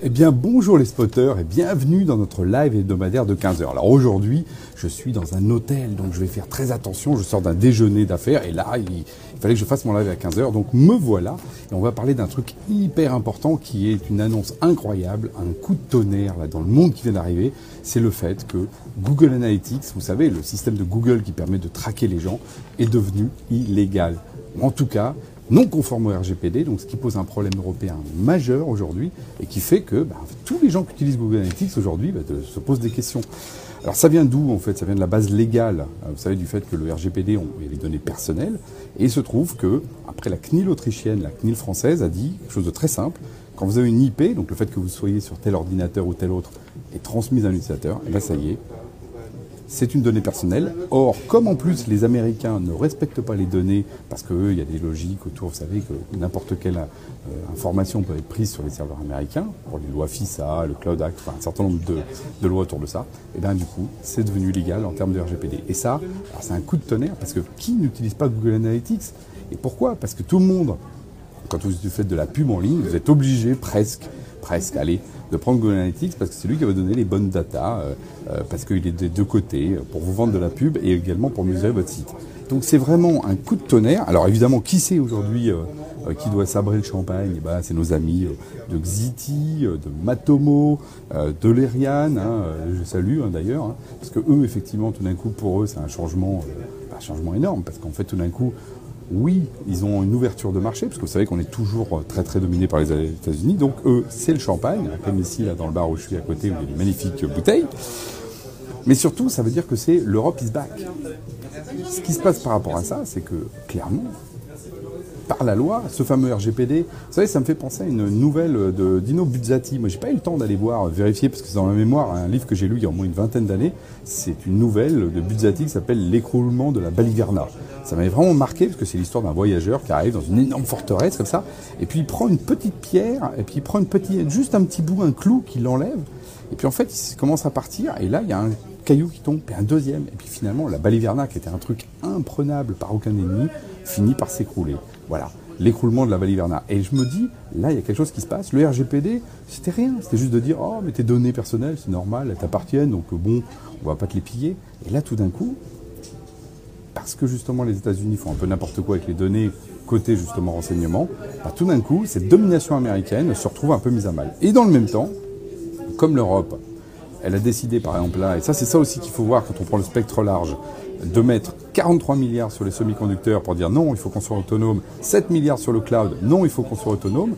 Eh bien bonjour les spotters et bienvenue dans notre live hebdomadaire de 15h. Alors aujourd'hui je suis dans un hôtel donc je vais faire très attention, je sors d'un déjeuner d'affaires et là il, fallait que je fasse mon live à 15h donc me voilà et on va parler d'un truc hyper important qui est une annonce incroyable, un coup de tonnerre dans le monde qui vient d'arriver, c'est le fait que Google Analytics, vous savez le système de Google qui permet de traquer les gens est devenu illégal. En tout cas, non conforme au RGPD, donc ce qui pose un problème européen majeur aujourd'hui et qui fait que bah, tous les gens qui utilisent Google Analytics aujourd'hui bah, se posent des questions. Alors ça vient d'où en fait? Ça vient de la base légale, euh, vous savez, du fait que le RGPD, on, il y a les données personnelles, et il se trouve que, après la CNIL autrichienne, la CNIL française a dit chose de très simple, quand vous avez une IP, donc le fait que vous soyez sur tel ordinateur ou tel autre, est transmise à un utilisateur, et eh bien ça y est, c'est une donnée personnelle. Or, comme en plus les Américains ne respectent pas les données, parce qu'il y a des logiques autour, vous savez que n'importe quelle euh, information peut être prise sur les serveurs américains, pour les lois FISA, le Cloud Act, enfin un certain nombre de, lois autour de ça, et bien du coup, c'est devenu légal en termes de RGPD. Et ça, c'est un coup de tonnerre, parce que qui n'utilise pas Google Analytics? Et pourquoi? Parce que tout le monde, quand vous faites de la pub en ligne, vous êtes obligé presque presque, allez, de prendre Google Analytics parce que c'est lui qui va donner les bonnes datas, euh, euh, parce qu'il est des deux côtés, euh, pour vous vendre de la pub et également pour mesurer votre site. Donc c'est vraiment un coup de tonnerre. Alors évidemment, qui sait aujourd'hui qui doit sabrer le champagne? Eh ben, C'est nos amis de Xiti, de Matomo, de Lerian, hein, je salue hein, d'ailleurs, hein, parce que eux, effectivement, tout d'un coup, pour eux, c'est un changement, un changement énorme, parce qu'en fait, tout d'un coup, oui, ils ont une ouverture de marché, parce que vous savez qu'on est toujours très très dominé par les États-Unis. Donc eux, c'est le champagne, comme ici là dans le bar où je suis à côté, où il y a des magnifiques bouteilles. Mais surtout, ça veut dire que c'est l'Europe is back. Ce qui se passe par rapport à ça, c'est que clairement, par la loi, ce fameux RGPD. Vous savez, ça me fait penser à une nouvelle de Dino Buzzati. Moi, j'ai pas eu le temps d'aller voir, vérifier, parce que c'est dans ma mémoire, un livre que j'ai lu il y a au moins une vingtaine d'années. C'est une nouvelle de Buzzati qui s'appelle L'écroulement de la Baliverna. Ça m'avait vraiment marqué, parce que c'est l'histoire d'un voyageur qui arrive dans une énorme forteresse comme ça, et puis il prend une petite pierre, et puis il prend une petite, juste un petit bout, un clou qu'il enlève, et puis en fait, il commence à partir, et là, il y a un caillou qui tombe, puis un deuxième, et puis finalement, la baliverna, qui était un truc imprenable par aucun ennemi, finit par s'écrouler. Voilà, l'écroulement de la Valiverna. Et je me dis, là, il y a quelque chose qui se passe. Le RGPD, c'était rien. C'était juste de dire, oh, mais tes données personnelles, c'est normal, elles t'appartiennent, donc bon, on va pas te les piller. Et là, tout d'un coup, parce que justement les États-Unis font un peu n'importe quoi avec les données côté justement renseignement, bah, tout d'un coup, cette domination américaine se retrouve un peu mise à mal. Et dans le même temps, comme l'Europe, elle a décidé par exemple là, et ça c'est ça aussi qu'il faut voir quand on prend le spectre large, de mettre 43 milliards sur les semi-conducteurs pour dire non, il faut qu'on soit autonome, 7 milliards sur le cloud, non, il faut qu'on soit autonome,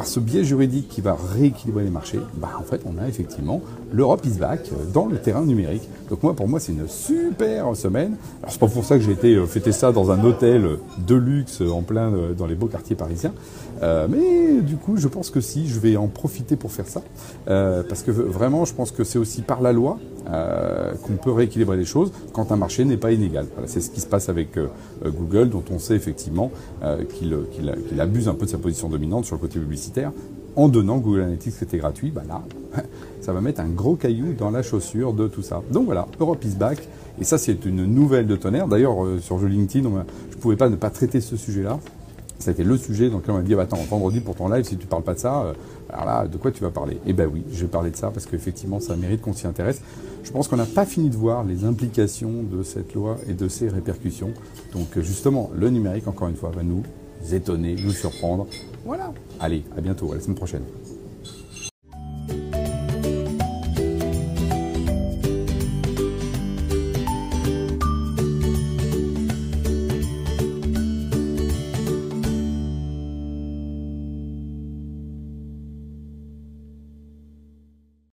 par ce biais juridique qui va rééquilibrer les marchés, bah en fait on a effectivement l'Europe is back dans le terrain numérique. Donc moi pour moi c'est une super semaine. Alors c'est pas pour ça que j'ai été euh, fêter ça dans un hôtel de luxe en plein euh, dans les beaux quartiers parisiens. Euh, mais du coup je pense que si je vais en profiter pour faire ça. parce que vraiment je pense que c'est aussi par la loi qu'on peut rééquilibrer les choses quand un marché n'est pas inégal. C'est ce qui se passe avec Google dont on sait effectivement qu'il abuse un peu de sa position dominante sur le côté publicitaire en donnant Google Analytics qui était gratuit, bah là, ça va mettre un gros caillou dans la chaussure de tout ça. Donc voilà, Europe is back. Et ça, c'est une nouvelle de tonnerre. D'ailleurs, euh, sur LinkedIn, je ne pouvais pas ne pas traiter ce sujet-là. Été le sujet, donc on m'a dit, bah, attends, vendredi pour ton live, si tu parles pas de ça, euh, alors là, de quoi tu vas parler? Eh ben oui, je vais parler de ça parce qu'effectivement, ça mérite qu'on s'y intéresse. Je pense qu'on n'a pas fini de voir les implications de cette loi et de ses répercussions. Donc justement, le numérique, encore une fois, va nous étonner, nous surprendre. Voilà. Allez, à bientôt, à la semaine prochaine.